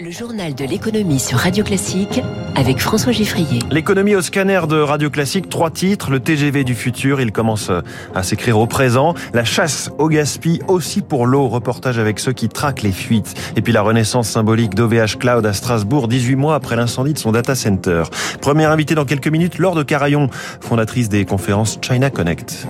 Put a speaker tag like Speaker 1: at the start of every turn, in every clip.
Speaker 1: Le journal de l'économie sur Radio Classique avec François Giffrier.
Speaker 2: L'économie au scanner de Radio Classique, trois titres. Le TGV du futur, il commence à s'écrire au présent. La chasse au gaspille aussi pour l'eau. Reportage avec ceux qui traquent les fuites. Et puis la renaissance symbolique d'OVH Cloud à Strasbourg, 18 mois après l'incendie de son data center. Première invitée dans quelques minutes, Laure de Carayon, fondatrice des conférences China Connect.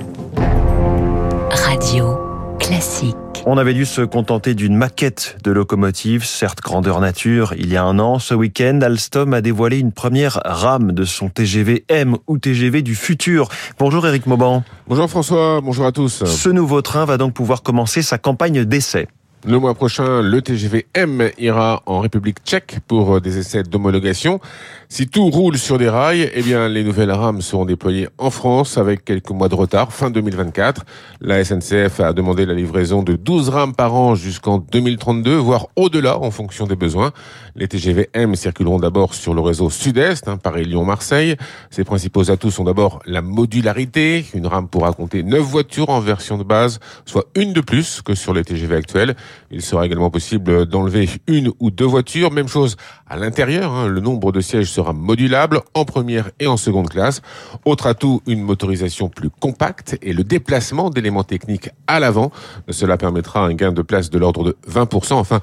Speaker 1: Radio Classique.
Speaker 2: On avait dû se contenter d'une maquette de locomotive, certes grandeur nature, il y a un an. Ce week-end, Alstom a dévoilé une première rame de son TGV M ou TGV du futur. Bonjour Eric Mauban.
Speaker 3: Bonjour François, bonjour à tous.
Speaker 2: Ce nouveau train va donc pouvoir commencer sa campagne d'essai.
Speaker 3: Le mois prochain, le TGV M ira en République tchèque pour des essais d'homologation. Si tout roule sur des rails, eh bien, les nouvelles rames seront déployées en France avec quelques mois de retard, fin 2024. La SNCF a demandé la livraison de 12 rames par an jusqu'en 2032, voire au-delà en fonction des besoins. Les TGV M circuleront d'abord sur le réseau sud-est, hein, Paris-Lyon-Marseille. Ses principaux atouts sont d'abord la modularité. Une rame pourra compter 9 voitures en version de base, soit une de plus que sur les TGV actuels. Il sera également possible d'enlever une ou deux voitures. Même chose à l'intérieur. Hein, le nombre de sièges sera modulable en première et en seconde classe. Autre atout, une motorisation plus compacte et le déplacement d'éléments techniques à l'avant. Cela permettra un gain de place de l'ordre de 20%. Enfin,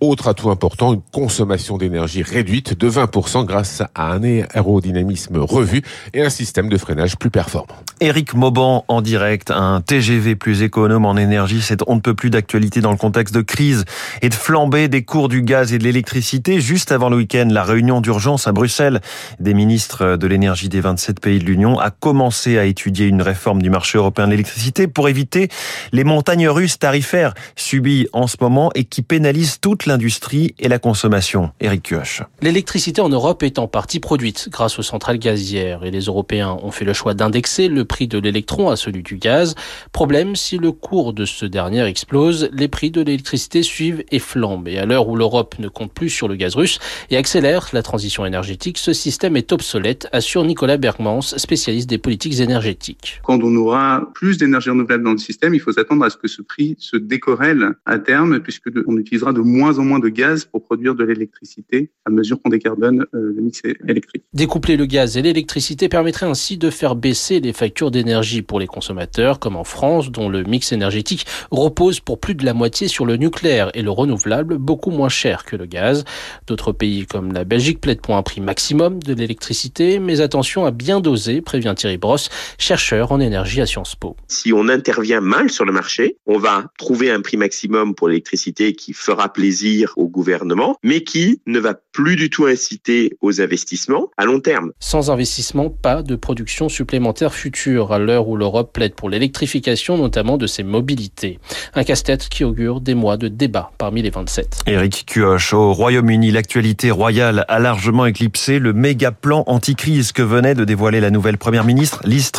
Speaker 3: autre atout important, une consommation d'énergie réduite de 20% grâce à un aérodynamisme revu et un système de freinage plus performant.
Speaker 2: Éric Mauban en direct, un TGV plus économe en énergie, c'est on ne peut plus d'actualité dans le contexte de crise et de flambée des cours du gaz et de l'électricité. Juste avant le week-end, la réunion d'urgence à Bruxelles des ministres de l'énergie des 27 pays de l'Union a commencé à étudier une réforme du marché européen de l'électricité pour éviter les montagnes russes tarifaires subies en ce moment et qui pénalisent toute l'industrie et la consommation. Éric Kioch.
Speaker 4: L'électricité en Europe est en partie produite grâce aux centrales gazières et les Européens ont fait le choix d'indexer le prix de l'électron à celui du gaz. Problème, si le cours de ce dernier explose, les prix de l'électricité suivent et flambent. Et à l'heure où l'Europe ne compte plus sur le gaz russe et accélère la transition énergétique, ce système est obsolète, assure Nicolas Bergmans, spécialiste des politiques énergétiques.
Speaker 5: Quand on aura plus d'énergie renouvelable dans le système, il faut s'attendre à ce que ce prix se décorrèle à terme, puisque on utilisera de moins en moins de gaz pour produire de l'électricité à mesure qu'on décarbone euh, le mix électrique.
Speaker 4: Découpler le gaz et l'électricité permettrait ainsi de faire baisser les factures d'énergie pour les consommateurs, comme en France, dont le mix énergétique repose pour plus de la moitié sur le nucléaire et le renouvelable, beaucoup moins cher que le gaz. D'autres pays comme la Belgique plaident pour un prix maximum de l'électricité, mais attention à bien doser, prévient Thierry Brosse, chercheur en énergie à Sciences Po.
Speaker 6: Si on intervient mal sur le marché, on va trouver un prix maximum pour l'électricité qui fera plaisir au gouvernement, mais qui ne va plus du tout inciter aux investissements à long terme.
Speaker 4: Sans investissement, pas de production supplémentaire future à l'heure où l'Europe plaide pour l'électrification, notamment de ses mobilités. Un casse-tête qui augure des mois de débat parmi les 27.
Speaker 2: Éric Cuoche, au Royaume-Uni, l'actualité royale a largement éclipsé le méga plan anti-crise que venait de dévoiler la nouvelle première ministre Liz.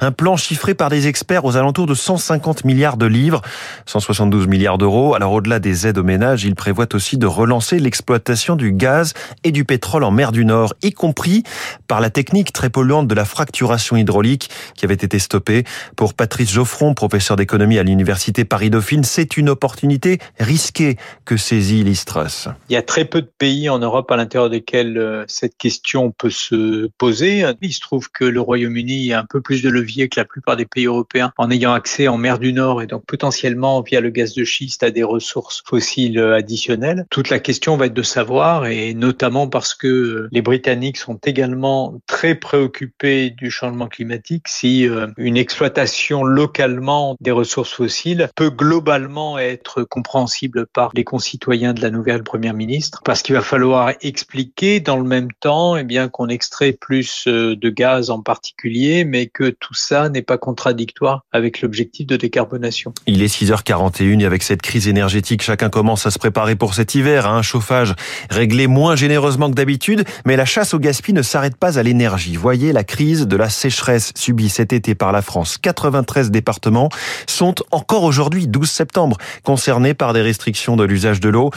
Speaker 2: Un plan chiffré par des experts aux alentours de 150 milliards de livres, 172 milliards d'euros. Alors au-delà des aides aux ménages, il prévoit aussi de relancer l'exploitation du gaz et du pétrole en mer du Nord, y compris par la technique très polluante de la fracturation hydraulique qui avait été stoppé. Pour Patrice Geoffron, professeur d'économie à l'université Paris-Dauphine, c'est une opportunité risquée que saisit l'Istrus.
Speaker 7: Il y a très peu de pays en Europe à l'intérieur desquels euh, cette question peut se poser. Il se trouve que le Royaume-Uni a un peu plus de levier que la plupart des pays européens en ayant accès en mer du Nord et donc potentiellement via le gaz de schiste à des ressources fossiles additionnelles. Toute la question va être de savoir et notamment parce que les Britanniques sont également très préoccupés du changement climatique si euh, une exploitation localement des ressources fossiles peut globalement être compréhensible par les concitoyens de la nouvelle première ministre, parce qu'il va falloir expliquer dans le même temps, eh qu'on extrait plus euh, de gaz en particulier, mais que tout ça n'est pas contradictoire avec l'objectif de décarbonation.
Speaker 2: Il est 6h41 et avec cette crise énergétique, chacun commence à se préparer pour cet hiver, à un chauffage réglé moins généreusement que d'habitude, mais la chasse au gaspillage ne s'arrête pas à l'énergie. Voyez la crise de la sécheresse subis cet été par la France. 93 départements sont encore aujourd'hui, 12 septembre, concernés par des restrictions de l'usage de l'eau.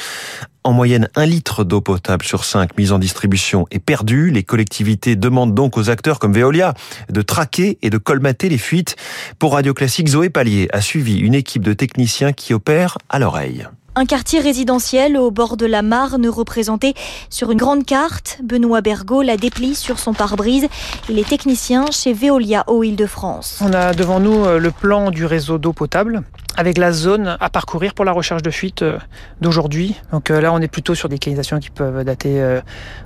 Speaker 2: En moyenne, un litre d'eau potable sur cinq mise en distribution est perdu. Les collectivités demandent donc aux acteurs comme Veolia de traquer et de colmater les fuites. Pour Radio Classique, Zoé Pallier a suivi une équipe de techniciens qui opèrent à l'oreille.
Speaker 8: Un quartier résidentiel au bord de la Marne représenté sur une grande carte. Benoît Bergot la déplie sur son pare-brise. Il est technicien chez Veolia Eau Île-de-France.
Speaker 9: On a devant nous euh, le plan du réseau d'eau potable avec la zone à parcourir pour la recherche de fuite euh, d'aujourd'hui. Donc euh, là, on est plutôt sur des canalisations qui peuvent dater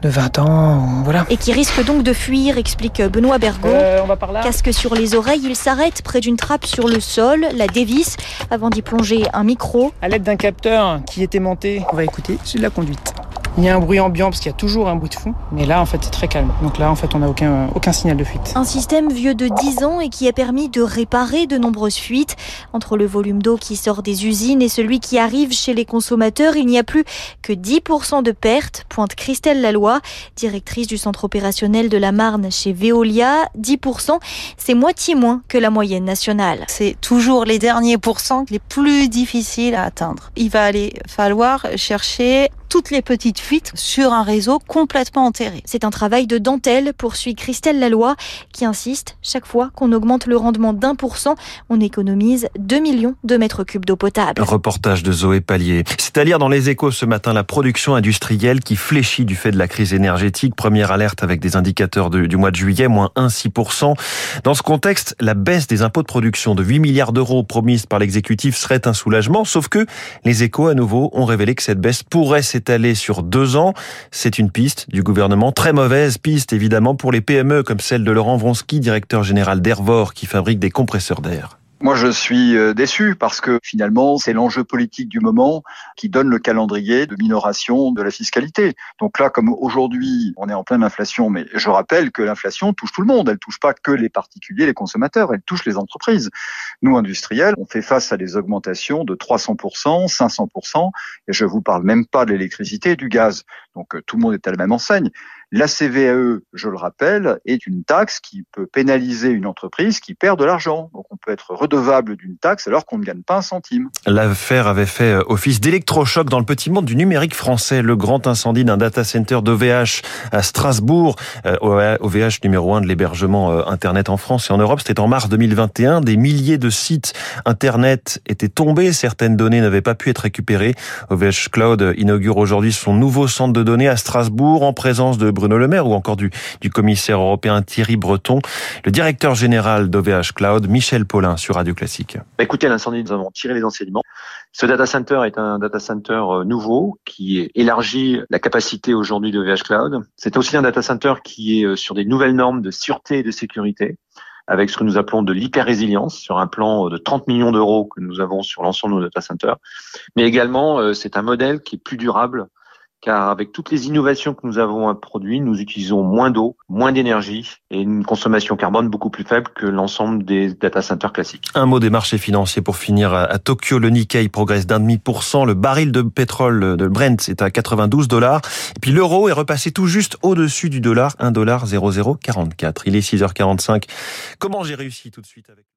Speaker 9: de 20 ans, voilà.
Speaker 8: Et qui risquent donc de fuir, explique Benoît Bergot.
Speaker 9: Euh, on va par là.
Speaker 8: Casque sur les oreilles, il s'arrête près d'une trappe sur le sol, la dévisse, avant d'y plonger un micro.
Speaker 9: À l'aide d'un capteur qui était monté, on va écouter, c'est de la conduite. Il y a un bruit ambiant parce qu'il y a toujours un bruit de fond. Mais là, en fait, c'est très calme. Donc là, en fait, on n'a aucun, aucun signal de fuite.
Speaker 8: Un système vieux de 10 ans et qui a permis de réparer de nombreuses fuites. Entre le volume d'eau qui sort des usines et celui qui arrive chez les consommateurs, il n'y a plus que 10% de pertes, pointe Christelle Laloy, directrice du centre opérationnel de la Marne chez Veolia. 10%, c'est moitié moins que la moyenne nationale.
Speaker 10: C'est toujours les derniers pourcents les plus difficiles à atteindre. Il va aller falloir chercher toutes les petites fuites sur un réseau complètement enterré.
Speaker 8: C'est un travail de dentelle, poursuit Christelle Laloy, qui insiste, chaque fois qu'on augmente le rendement d'un pour cent, on économise 2 millions de mètres cubes d'eau potable.
Speaker 2: Reportage de Zoé Pallier. C'est à lire dans les échos ce matin la production industrielle qui fléchit du fait de la crise énergétique. Première alerte avec des indicateurs du mois de juillet, moins 1,6%. Dans ce contexte, la baisse des impôts de production de 8 milliards d'euros promise par l'exécutif serait un soulagement, sauf que les échos à nouveau ont révélé que cette baisse pourrait s'étaler sur deux ans. C'est une piste du gouvernement, très mauvaise piste évidemment pour les PME comme celle de Laurent Vronsky, directeur général d'Hervor qui fabrique des compresseurs d'air.
Speaker 11: Moi, je suis euh, déçu parce que finalement, c'est l'enjeu politique du moment qui donne le calendrier de minoration de la fiscalité. Donc là, comme aujourd'hui, on est en pleine inflation, mais je rappelle que l'inflation touche tout le monde. Elle touche pas que les particuliers, les consommateurs. Elle touche les entreprises. Nous, industriels, on fait face à des augmentations de 300%, 500%, et je vous parle même pas de l'électricité et du gaz. Donc euh, tout le monde est à la même enseigne. La CVAE, je le rappelle, est une taxe qui peut pénaliser une entreprise qui perd de l'argent. Donc on peut être redevable d'une taxe alors qu'on ne gagne pas un centime.
Speaker 2: L'affaire avait fait euh, office d'électrochoc dans le petit monde du numérique français. Le grand incendie d'un data center d'OVH à Strasbourg, OVH euh, numéro un de l'hébergement euh, Internet en France et en Europe, c'était en mars 2021. Des milliers de sites Internet étaient tombés. Certaines données n'avaient pas pu être récupérées. OVH Cloud inaugure aujourd'hui son nouveau centre de données à Strasbourg en présence de Bruno Le Maire ou encore du, commissaire européen Thierry Breton, le directeur général d'OVH Cloud, Michel Paulin sur Radio Classique.
Speaker 12: Bah, écoutez, l'incendie, nous avons tiré les enseignements. Ce data center est un data center euh, nouveau qui élargit la capacité aujourd'hui d'OVH Cloud. C'est aussi un data center qui est euh, sur des nouvelles normes de sûreté et de sécurité avec ce que nous appelons de l'hyper-résilience sur un plan euh, de 30 millions d'euros que nous avons sur l'ensemble de nos data centers. Mais également, c'est un modèle qui est plus durable car avec toutes les innovations que nous avons produites, nous utilisons moins d'eau, moins d'énergie et une consommation carbone beaucoup plus faible que l'ensemble des data centers classiques.
Speaker 2: Un mot des marchés financiers pour finir. À Tokyo, le Nikkei progresse d'un demi pour cent. Le baril de pétrole de Brent est à 92 dollars. Et puis l'euro est repassé tout juste au-dessus du dollar, 1 dollar 0044. Il est 6h45. Comment j'ai réussi tout de suite avec